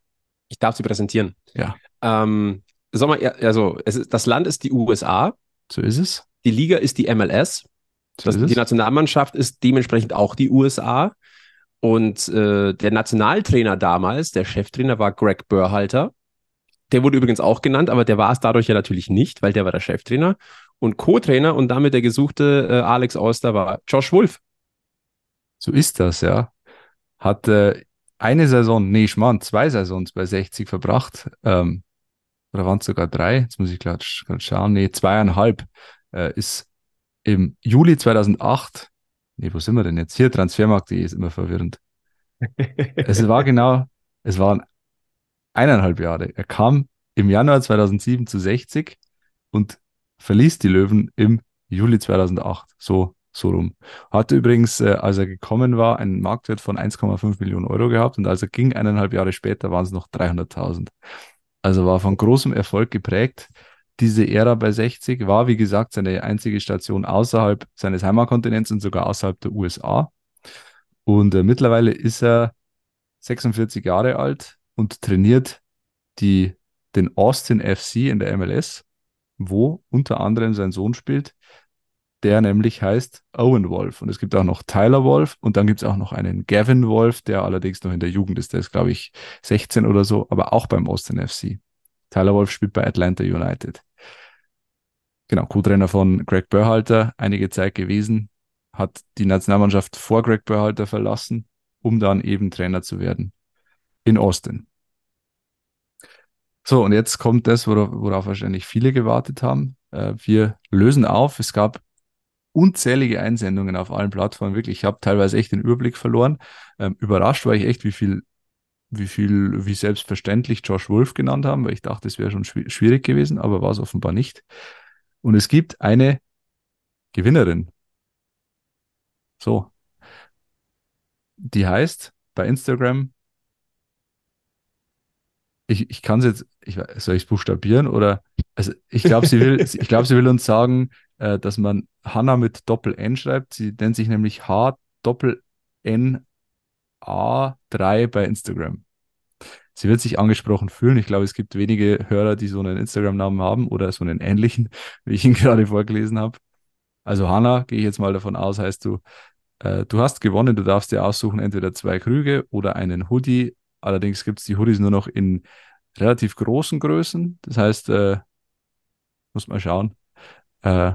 Ich darf sie präsentieren. Ja. Ähm, sag mal, also es ist, das Land ist die USA. So ist es. Die Liga ist die MLS. So Das, ist die. Nationalmannschaft ist dementsprechend auch die USA. Und äh, der Nationaltrainer damals, der Cheftrainer, war Greg Burhalter. Der wurde übrigens auch genannt, aber der war es dadurch ja natürlich nicht, weil der war der Cheftrainer. Und Co-Trainer und damit der gesuchte äh, Alex Oster war Josh Wolf. So ist das, ja. Hat äh, eine Saison, nee, Schmarrn, zwei Saisons bei 60 verbracht. Ähm, oder waren es sogar drei? Jetzt muss ich gerade schauen. Nee, zweieinhalb. Äh, ist im Juli 2008, nee, wo sind wir denn jetzt? Hier, Transfermarkt.de ist immer verwirrend. Es war genau, es waren eineinhalb Jahre. Er kam im Januar 2007 zu 60 und verließ die Löwen im Juli 2008. So, so rum. Hatte übrigens, äh, als er gekommen war, einen Marktwert von 1,5 Millionen Euro gehabt und als er ging, eineinhalb Jahre später, waren es noch 300.000. Also war von großem Erfolg geprägt. Diese Ära bei 60 war, wie gesagt, seine einzige Station außerhalb seines Heimatkontinents und sogar außerhalb der USA. Und äh, mittlerweile ist er 46 Jahre alt und trainiert die, den Austin FC in der MLS, wo unter anderem sein Sohn spielt, der nämlich heißt Owen Wolf. Und es gibt auch noch Tyler Wolf und dann gibt es auch noch einen Gavin Wolf, der allerdings noch in der Jugend ist. Der ist, glaube ich, 16 oder so, aber auch beim Austin FC. Tyler Wolf spielt bei Atlanta United. Genau, Co-Trainer von Greg Berhalter, einige Zeit gewesen, hat die Nationalmannschaft vor Greg Berhalter verlassen, um dann eben Trainer zu werden in Austin. So, und jetzt kommt das, worauf, worauf wahrscheinlich viele gewartet haben. Äh, wir lösen auf. Es gab unzählige Einsendungen auf allen Plattformen. Wirklich, ich habe teilweise echt den Überblick verloren. Ähm, überrascht war ich echt, wie viel, wie viel, wie selbstverständlich Josh Wolf genannt haben, weil ich dachte, es wäre schon schwi- schwierig gewesen, aber war es offenbar nicht. Und es gibt eine Gewinnerin. So. Die heißt bei Instagram ich, ich kann es jetzt, ich, soll ich es buchstabieren oder, also ich glaube, sie will, ich glaube, sie will uns sagen, äh, dass man Hanna mit Doppel-N schreibt. Sie nennt sich nämlich H Doppel N A 3 bei Instagram. Sie wird sich angesprochen fühlen. Ich glaube, es gibt wenige Hörer, die so einen Instagram-Namen haben oder so einen ähnlichen, wie ich ihn gerade vorgelesen habe. Also Hanna, gehe ich jetzt mal davon aus, heißt du, äh, du hast gewonnen, du darfst dir aussuchen, entweder zwei Krüge oder einen Hoodie. Allerdings gibt es die Hoodies nur noch in relativ großen Größen. Das heißt, äh, muss mal schauen. Äh,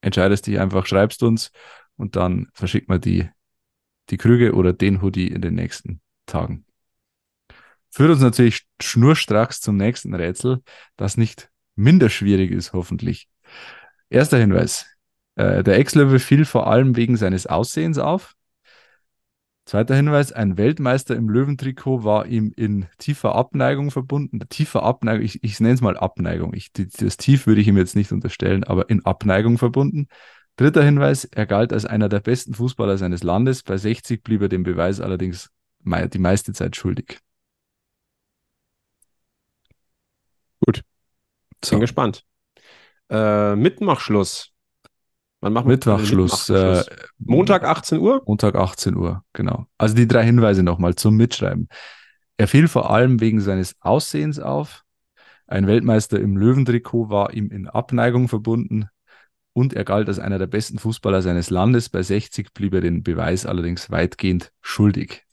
entscheidest dich einfach, schreibst uns und dann verschickt man die, die Krüge oder den Hoodie in den nächsten Tagen. Führt uns natürlich schnurstracks zum nächsten Rätsel, das nicht minder schwierig ist, hoffentlich. Erster Hinweis. Äh, der Ex-Löwe fiel vor allem wegen seines Aussehens auf. Zweiter Hinweis, ein Weltmeister im Löwentrikot war ihm in tiefer Abneigung verbunden. Tiefer Abneigung, ich, ich nenne es mal Abneigung. Ich, das Tief würde ich ihm jetzt nicht unterstellen, aber in Abneigung verbunden. Dritter Hinweis, er galt als einer der besten Fußballer seines Landes. Bei 60 blieb er dem Beweis allerdings die meiste Zeit schuldig. Gut. So. Bin gespannt. Äh, Mitmachschluss. Wann machen Mittwochschluss. Äh? Montag 18 Uhr? Montag 18 Uhr, genau. Also die drei Hinweise nochmal zum Mitschreiben. Er fiel vor allem wegen seines Aussehens auf. Ein Weltmeister im Löwentrikot war ihm in Abneigung verbunden. und er galt als einer der besten Fußballer seines Landes. Bei 60 blieb er den Beweis allerdings weitgehend schuldig.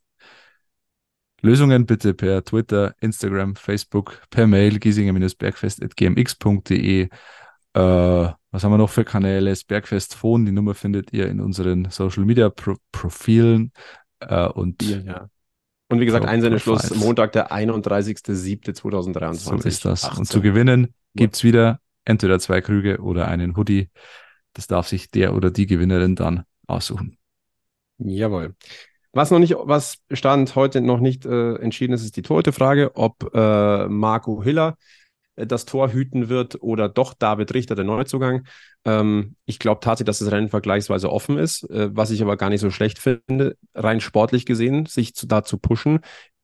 Lösungen bitte per Twitter, Instagram, Facebook, per Mail giesinger-bergfest.gmx.de. Äh, was haben wir noch für Kanäle? Das Bergfest Phone, die Nummer findet ihr in unseren Social Media Pro Profilen. Äh, und, ja, und wie gesagt, Einsendeschluss Montag, der 31.07.2023. So ist das. 18. Und zu gewinnen gibt es wieder entweder zwei Krüge oder einen Hoodie. Das darf sich der oder die Gewinnerin dann aussuchen. Jawohl. Was noch nicht, was Stand heute noch nicht äh, entschieden ist, ist die Torhüte-Frage, ob äh, Marco Hiller das Tor hüten wird oder doch David Richter, der Neuzugang. Ähm, ich glaube tatsächlich, dass das Rennen vergleichsweise offen ist, äh, was ich aber gar nicht so schlecht finde, rein sportlich gesehen, sich zu, da zu pushen.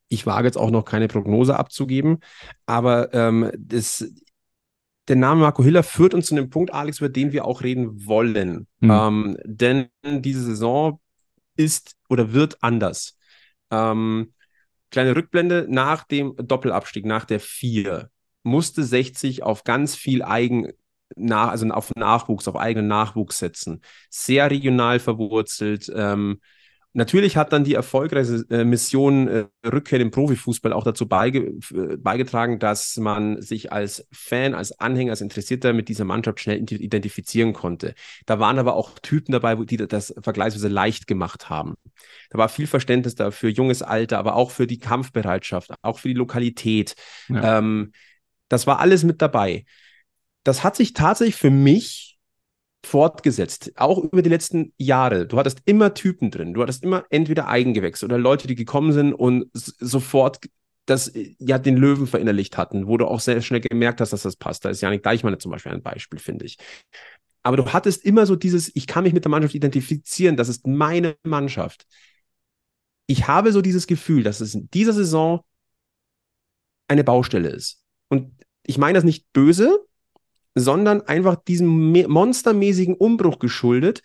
Ich wage jetzt auch noch keine Prognose abzugeben, aber ähm, das, der Name Marco Hiller führt uns zu dem Punkt, Alex, über den wir auch reden wollen. Mhm. Ähm, denn diese Saison ist oder wird anders. Ähm, kleine Rückblende, nach dem Doppelabstieg, nach der 4, musste 60 auf ganz viel Eigen, nach, also auf Nachwuchs, auf eigenen Nachwuchs setzen. Sehr regional verwurzelt, ähm, Natürlich hat dann die erfolgreiche äh, Mission äh, Rückkehr im Profifußball auch dazu beige äh, beigetragen, dass man sich als Fan, als Anhänger, als Interessierter mit dieser Mannschaft schnell identifizieren konnte. Da waren aber auch Typen dabei, die das vergleichsweise leicht gemacht haben. Da war viel Verständnis da für junges Alter, aber auch für die Kampfbereitschaft, auch für die Lokalität. Ja. Ähm, das war alles mit dabei. Das hat sich tatsächlich für mich fortgesetzt, auch über die letzten Jahre. Du hattest immer Typen drin. Du hattest immer entweder Eigengewächse oder Leute, die gekommen sind und sofort das ja den Löwen verinnerlicht hatten, wo du auch sehr schnell gemerkt hast, dass das passt. Da ist Janik Deichmann zum Beispiel ein Beispiel, finde ich. Aber du hattest immer so dieses, ich kann mich mit der Mannschaft identifizieren, das ist meine Mannschaft. Ich habe so dieses Gefühl, dass es in dieser Saison eine Baustelle ist. Und ich meine das nicht böse, sondern einfach diesem monstermäßigen Umbruch geschuldet.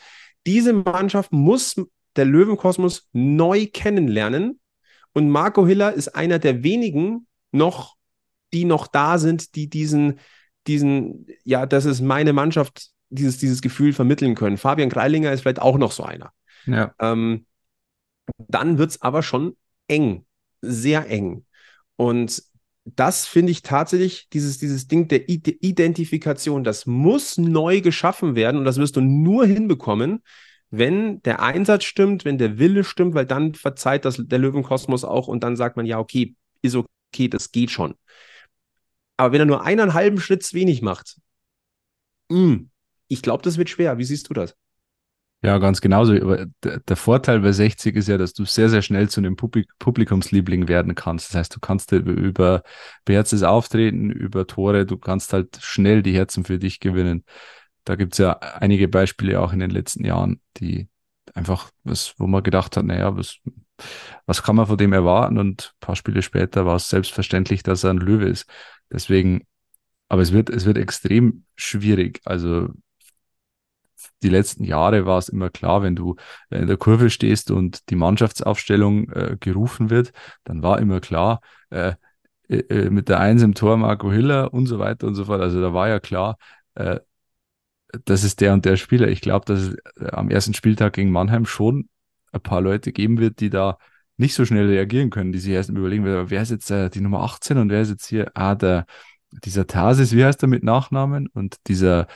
Diese Mannschaft muss der Löwenkosmos neu kennenlernen. Und Marco Hiller ist einer der wenigen noch, die noch da sind, die diesen, diesen, ja, das ist meine Mannschaft, dieses, dieses Gefühl vermitteln können. Fabian Greilinger ist vielleicht auch noch so einer. Ja. Ähm, dann wird es aber schon eng, sehr eng. Und das finde ich tatsächlich, dieses, dieses Ding der Identifikation, das muss neu geschaffen werden und das wirst du nur hinbekommen, wenn der Einsatz stimmt, wenn der Wille stimmt, weil dann verzeiht das der Löwenkosmos auch und dann sagt man, ja, okay, ist okay, das geht schon. Aber wenn er nur einen halben Schritt wenig macht, mh, hm, ich glaube, das wird schwer. Wie siehst du das? Ja, ganz genauso. Aber der Vorteil bei 60 ist ja, dass du sehr, sehr schnell zu einem Publik Publikumsliebling werden kannst. Das heißt, du kannst über beherztes Auftreten, über Tore, du kannst halt schnell die Herzen für dich gewinnen. Da gibt's ja einige Beispiele auch in den letzten Jahren, die einfach, was, wo man gedacht hat, naja, was, was kann man von dem erwarten? Und ein paar Spiele später war es selbstverständlich, dass er ein Löwe ist. Deswegen, aber es wird, es wird extrem schwierig. Also die letzten Jahre war es immer klar, wenn du in der Kurve stehst und die Mannschaftsaufstellung äh, gerufen wird, dann war immer klar, äh, äh, äh, mit der Eins im Tor Marco Hiller und so weiter und so fort. Also da war ja klar, äh, das ist der und der Spieler. Ich glaube, dass es äh, am ersten Spieltag gegen Mannheim schon ein paar Leute geben wird, die da nicht so schnell reagieren können, die sich erst überlegen, wer ist jetzt äh, die Nummer 18 und wer ist jetzt hier, ah, der, dieser Tarsis, wie heißt er mit Nachnamen? Und dieser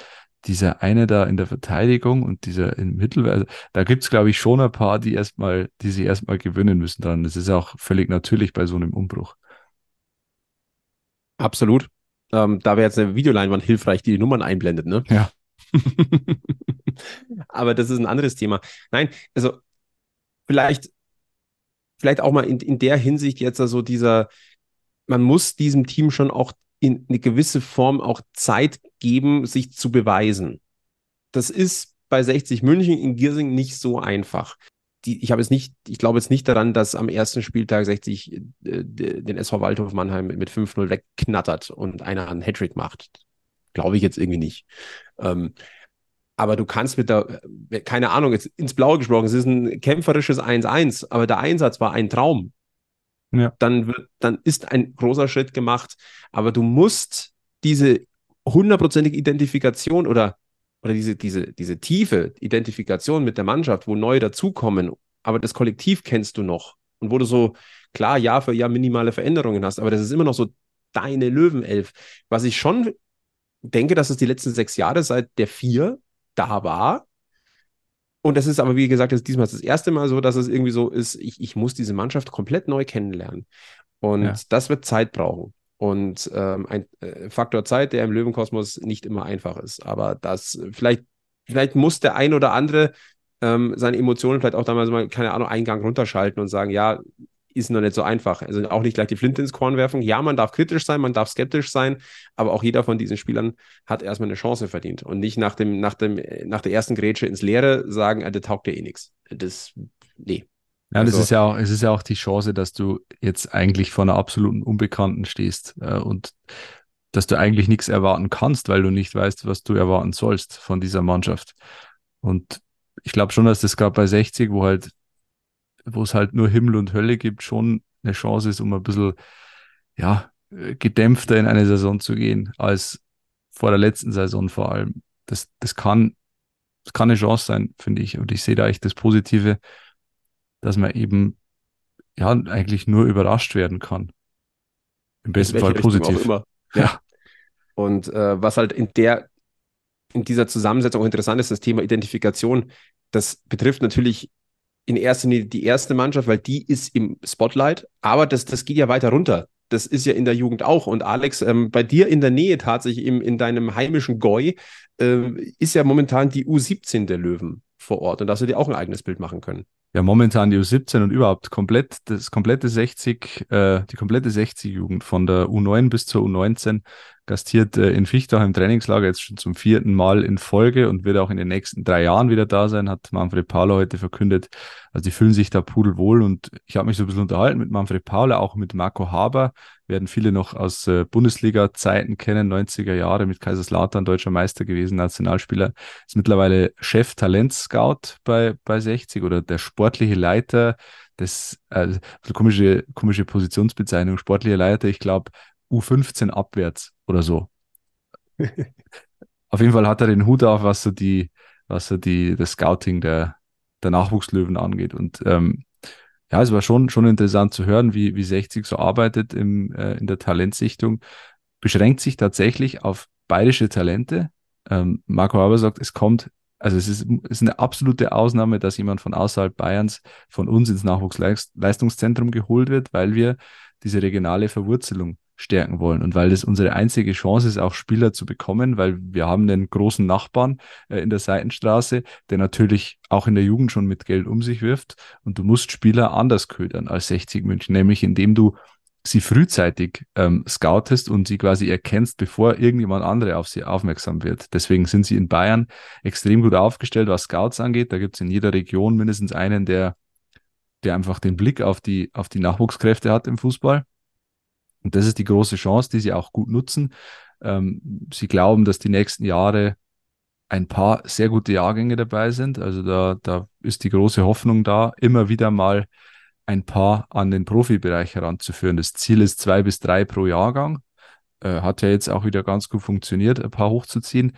dieser eine da in der Verteidigung und dieser im Mittelwert, also da gibt's glaube ich, schon ein paar, die erstmal, die sich erstmal gewöhnen müssen dran. Das ist auch völlig natürlich bei so einem Umbruch. Absolut. Ähm, da wäre jetzt eine Videoleinwand hilfreich, die die Nummern einblendet, ne? Ja. Aber das ist ein anderes Thema. Nein, also vielleicht, vielleicht auch mal in, in der Hinsicht jetzt also dieser, man muss diesem Team schon auch in eine gewisse Form auch Zeit geben, sich zu beweisen. Das ist bei 60 München in Giersing nicht so einfach. Die, ich habe jetzt nicht, ich glaube jetzt nicht daran, dass am ersten Spieltag 60 äh, den SV Waldhof Mannheim mit 5-0 wegknattert und einer einen Hattrick macht. Glaube ich jetzt irgendwie nicht. Ähm, aber du kannst mit der, keine Ahnung, jetzt ins Blaue gesprochen, es ist ein kämpferisches 1-1, aber der Einsatz war ein Traum ja. dann, wird, dann ist ein großer Schritt gemacht. Aber du musst diese hundertprozentige Identifikation oder oder diese, diese, diese tiefe Identifikation mit der Mannschaft, wo neue dazukommen, aber das Kollektiv kennst du noch und wo du so klar Jahr für Jahr minimale Veränderungen hast, aber das ist immer noch so deine Löwenelf. Was ich schon denke, dass es die letzten sechs Jahre seit der vier da war. Und das ist aber, wie gesagt, das diesmal das erste Mal so, dass es irgendwie so ist, ich, ich muss diese Mannschaft komplett neu kennenlernen. Und ja. das wird Zeit brauchen. Und ähm, ein äh, Faktor Zeit, der im Löwenkosmos nicht immer einfach ist. Aber das, vielleicht, vielleicht muss der ein oder andere ähm, seine Emotionen vielleicht auch damals mal, keine Ahnung, Eingang runterschalten und sagen, ja, ist noch nicht so einfach. Also auch nicht gleich die Flinte ins Korn werfen. Ja, man darf kritisch sein, man darf skeptisch sein, aber auch jeder von diesen Spielern hat erstmal eine Chance verdient und nicht nach dem, nach dem, nach der ersten Grätsche ins Leere sagen, äh, das taugt dir eh nichts. Das, nee. Ja, also, das ist ja auch, es ist ja auch die Chance, dass du jetzt eigentlich vor einer absoluten Unbekannten stehst äh, und dass du eigentlich nichts erwarten kannst, weil du nicht weißt, was du erwarten sollst von dieser Mannschaft. Und ich glaube schon, dass das gerade bei 60, wo halt wo es halt nur Himmel und Hölle gibt, schon eine Chance ist, um ein bisschen, ja, gedämpfter in eine Saison zu gehen, als vor der letzten Saison vor allem. Das, das kann, das kann eine Chance sein, finde ich. Und ich sehe da echt das Positive, dass man eben, ja, eigentlich nur überrascht werden kann. Im besten Fall positiv. Ja. Und äh, was halt in der, in dieser Zusammensetzung auch interessant ist, das Thema Identifikation, das betrifft natürlich in erster Linie die erste Mannschaft, weil die ist im Spotlight, aber das, das geht ja weiter runter. Das ist ja in der Jugend auch. Und Alex, ähm, bei dir in der Nähe tatsächlich im, in deinem heimischen Goi äh, ist ja momentan die U17 der Löwen vor Ort und da hast du dir auch ein eigenes Bild machen können. Ja, momentan die U17 und überhaupt komplett, das komplette 60, äh, die komplette 60-Jugend von der U9 bis zur U19 gastiert äh, in Fichtach im Trainingslager jetzt schon zum vierten Mal in Folge und wird auch in den nächsten drei Jahren wieder da sein, hat Manfred Paula heute verkündet. Also die fühlen sich da pudelwohl und ich habe mich so ein bisschen unterhalten mit Manfred Paula, auch mit Marco Haber, werden viele noch aus äh, Bundesliga-Zeiten kennen, 90er Jahre mit Kaiserslautern, deutscher Meister gewesen, Nationalspieler, ist mittlerweile Chef-Talent-Scout bei, bei 60 oder der sportliche Leiter des, äh, komische, komische Positionsbezeichnung, sportlicher Leiter, ich glaube, U15 abwärts oder so. auf jeden Fall hat er den Hut auf, was so die, was so die, das Scouting der, der Nachwuchslöwen angeht. Und ähm, ja, es war schon, schon interessant zu hören, wie, wie 60 so arbeitet im, äh, in der Talentsichtung. Beschränkt sich tatsächlich auf bayerische Talente. Ähm, Marco Haber sagt, es kommt, also es ist, es ist eine absolute Ausnahme, dass jemand von außerhalb Bayerns von uns ins Nachwuchsleistungszentrum geholt wird, weil wir diese regionale Verwurzelung stärken wollen und weil das unsere einzige Chance ist, auch Spieler zu bekommen, weil wir haben einen großen Nachbarn äh, in der Seitenstraße, der natürlich auch in der Jugend schon mit Geld um sich wirft und du musst Spieler anders ködern als 60 München, nämlich indem du sie frühzeitig ähm, scoutest und sie quasi erkennst, bevor irgendjemand andere auf sie aufmerksam wird. Deswegen sind sie in Bayern extrem gut aufgestellt, was Scouts angeht. Da gibt es in jeder Region mindestens einen, der, der einfach den Blick auf die, auf die Nachwuchskräfte hat im Fußball. Und das ist die große Chance, die sie auch gut nutzen. Ähm, sie glauben, dass die nächsten Jahre ein paar sehr gute Jahrgänge dabei sind. Also da, da ist die große Hoffnung da, immer wieder mal ein paar an den Profibereich heranzuführen. Das Ziel ist zwei bis drei pro Jahrgang. Äh, hat ja jetzt auch wieder ganz gut funktioniert, ein paar hochzuziehen.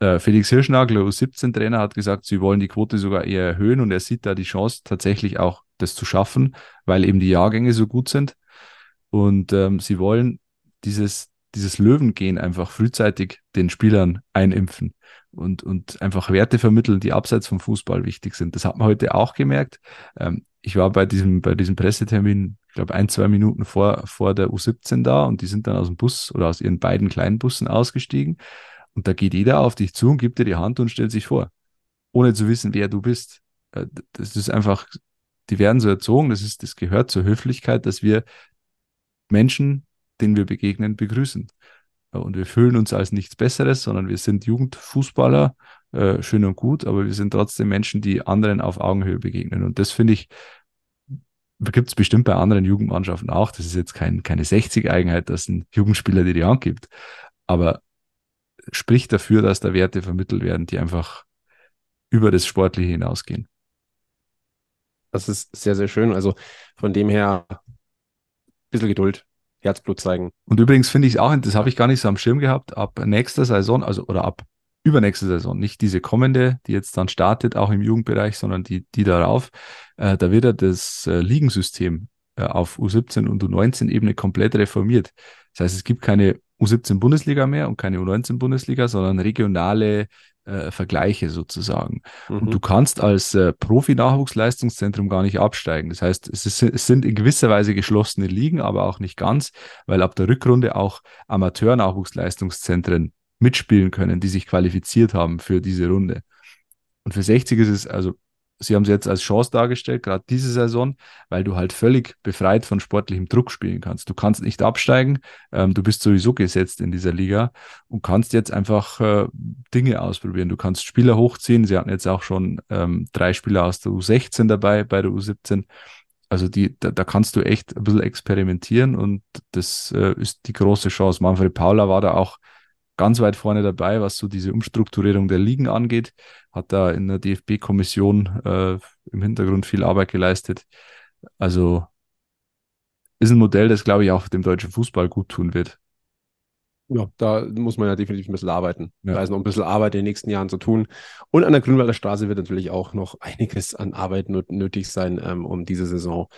Äh, Felix Hirschnagler, U17-Trainer, hat gesagt, sie wollen die Quote sogar eher erhöhen und er sieht da die Chance, tatsächlich auch das zu schaffen, weil eben die Jahrgänge so gut sind. Und ähm, sie wollen dieses, dieses Löwengehen einfach frühzeitig den Spielern einimpfen und, und einfach Werte vermitteln, die abseits vom Fußball wichtig sind. Das hat man heute auch gemerkt. Ähm, ich war bei diesem, bei diesem Pressetermin, ich glaube, ein, zwei Minuten vor, vor der U17 da und die sind dann aus dem Bus oder aus ihren beiden kleinen Bussen ausgestiegen. Und da geht jeder auf dich zu und gibt dir die Hand und stellt sich vor, ohne zu wissen, wer du bist. Äh, das ist einfach, die werden so erzogen, das ist, das gehört zur Höflichkeit, dass wir Menschen, denen wir begegnen, begrüßen. Und wir fühlen uns als nichts Besseres, sondern wir sind Jugendfußballer, äh, schön und gut, aber wir sind trotzdem Menschen, die anderen auf Augenhöhe begegnen. Und das finde ich, gibt es bestimmt bei anderen Jugendmannschaften auch. Das ist jetzt kein, keine 60-Eigenheit, dass ein Jugendspieler dir die Hand gibt. Aber spricht dafür, dass da Werte vermittelt werden, die einfach über das Sportliche hinausgehen. Das ist sehr, sehr schön. Also von dem her bisschen Geduld, Herzblut zeigen. Und übrigens finde ich es auch, das habe ich gar nicht so am Schirm gehabt, ab nächster Saison, also oder ab übernächste Saison, nicht diese kommende, die jetzt dann startet, auch im Jugendbereich, sondern die, die darauf, äh, da wird er das äh, Ligensystem äh, auf U17 und U19-Ebene komplett reformiert. Das heißt, es gibt keine U17-Bundesliga mehr und keine U19-Bundesliga, sondern regionale äh, Vergleiche sozusagen. Mhm. Und du kannst als äh, Profi-Nachwuchsleistungszentrum gar nicht absteigen. Das heißt, es, ist, es sind in gewisser Weise geschlossene Ligen, aber auch nicht ganz, weil ab der Rückrunde auch Amateur-Nachwuchsleistungszentren mitspielen können, die sich qualifiziert haben für diese Runde. Und für 60 ist es, also sie haben es jetzt als Chance dargestellt, gerade diese Saison, weil du halt völlig befreit von sportlichem Druck spielen kannst. Du kannst nicht absteigen, ähm, du bist sowieso gesetzt in dieser Liga und kannst jetzt einfach äh, Dinge ausprobieren. Du kannst Spieler hochziehen. Sie hatten jetzt auch schon ähm, drei Spieler aus der U16 dabei, bei der U17. Also die, da, da kannst du echt ein bisschen experimentieren und das äh, ist die große Chance. Manfred Paula war da auch ganz weit vorne dabei, was so diese Umstrukturierung der Ligen angeht. Hat da in der DFB-Kommission äh, im Hintergrund viel Arbeit geleistet. Also ist ein Modell, das, glaube ich, auch dem deutschen Fußball gut tun wird. Ja, da muss man ja definitiv ein bisschen arbeiten. Ja. Da ist noch ein bisschen Arbeit in den nächsten Jahren zu tun. Und an der Grünwalder Straße wird natürlich auch noch einiges an Arbeit nötig sein, ähm, um diese Saison,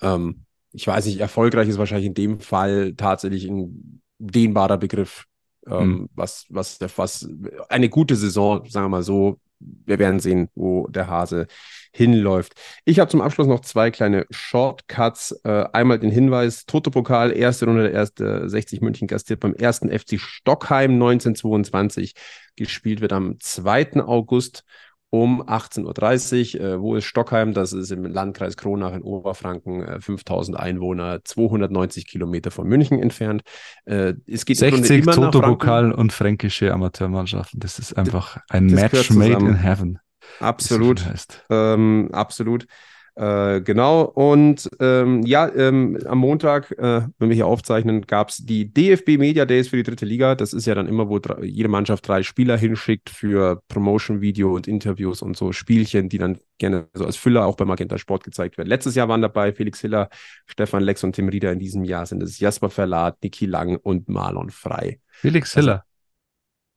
ähm, ich weiß nicht, erfolgreich ist wahrscheinlich in dem Fall tatsächlich ein dehnbarer Begriff mhm. was, was, was eine gute Saison, sagen wir mal so. Wir werden sehen, wo der Hase hinläuft. Ich habe zum Abschluss noch zwei kleine Shortcuts. Äh, einmal den Hinweis: Toto-Pokal, erste Runde der erste 60 München gastiert beim ersten FC Stockheim 1922. Gespielt wird am 2. August um 18.30 Uhr. Äh, wo ist Stockheim? Das ist im Landkreis Kronach in Oberfranken, äh, 5000 Einwohner, 290 Kilometer von München entfernt. Äh, es geht 60 Toto-Pokal und fränkische Amateurmannschaften. Das ist einfach ein das Match made in heaven. Absolut. Ähm, absolut. Äh, genau, und ähm, ja, ähm, am Montag, äh, wenn wir hier aufzeichnen, gab es die DFB Media Days für die dritte Liga. Das ist ja dann immer, wo drei, jede Mannschaft drei Spieler hinschickt für Promotion-Video und Interviews und so Spielchen, die dann gerne so als Füller auch beim Magenta Sport gezeigt werden. Letztes Jahr waren dabei Felix Hiller, Stefan Lex und Tim Rieder. In diesem Jahr sind es Jasper Verlat, Niki Lang und Marlon Frei. Felix Hiller.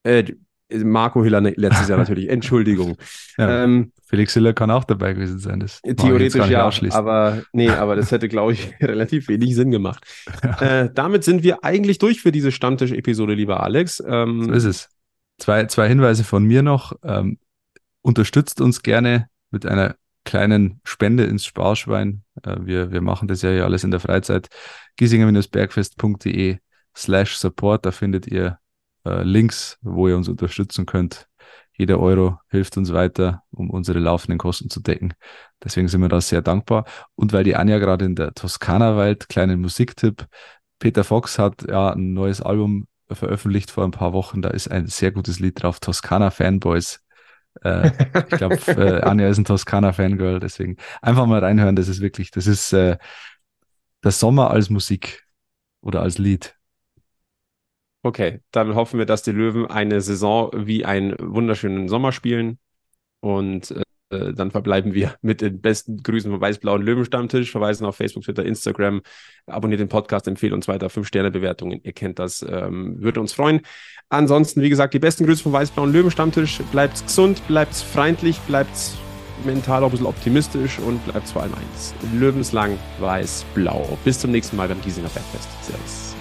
Also, äh, Marco Hiller ne, letztes Jahr natürlich, Entschuldigung. Ja, ähm, Felix Hiller kann auch dabei gewesen sein. Das theoretisch ja, aber nee, aber das hätte, glaube ich, relativ wenig Sinn gemacht. Ja. Äh, damit sind wir eigentlich durch für diese Stammtisch-Episode, lieber Alex. Ähm, so ist es. Zwei, zwei Hinweise von mir noch. Ähm, unterstützt uns gerne mit einer kleinen Spende ins Sparschwein. Äh, wir, wir machen das ja hier alles in der Freizeit. giesinger-bergfest.de slash support, da findet ihr äh, Links, wo ihr uns unterstützen könnt. Jeder Euro hilft uns weiter, um unsere laufenden Kosten zu decken. Deswegen sind wir da sehr dankbar. Und weil die Anja gerade in der Toskana weilt, kleinen Musiktipp. Peter Fox hat ja ein neues Album veröffentlicht vor ein paar Wochen. Da ist ein sehr gutes Lied drauf, Toskana Fanboys. Äh, ich glaube, äh, Anja ist ein Toskana-Fangirl, deswegen einfach mal reinhören. Das ist wirklich, das ist äh, der Sommer als Musik oder als Lied. Okay, dann hoffen wir, dass die Löwen eine Saison wie einen wunderschönen Sommer spielen. Und äh, dann verbleiben wir mit den besten Grüßen vom weiß-blauen Löwenstammtisch. Verweisen auf Facebook, Twitter, Instagram. Abonniert den Podcast, empfehlt uns weiter. Fünf-Sterne-Bewertungen. Ihr kennt das. Ähm, würde uns freuen. Ansonsten, wie gesagt, die besten Grüße vom weiß-blauen Löwenstammtisch. Bleibt gesund, bleibt freundlich, bleibt mental auch ein bisschen optimistisch und bleibt vor allem eins. Löwenslang weiß-blau. Bis zum nächsten Mal beim Giesinger Bergfest. Servus.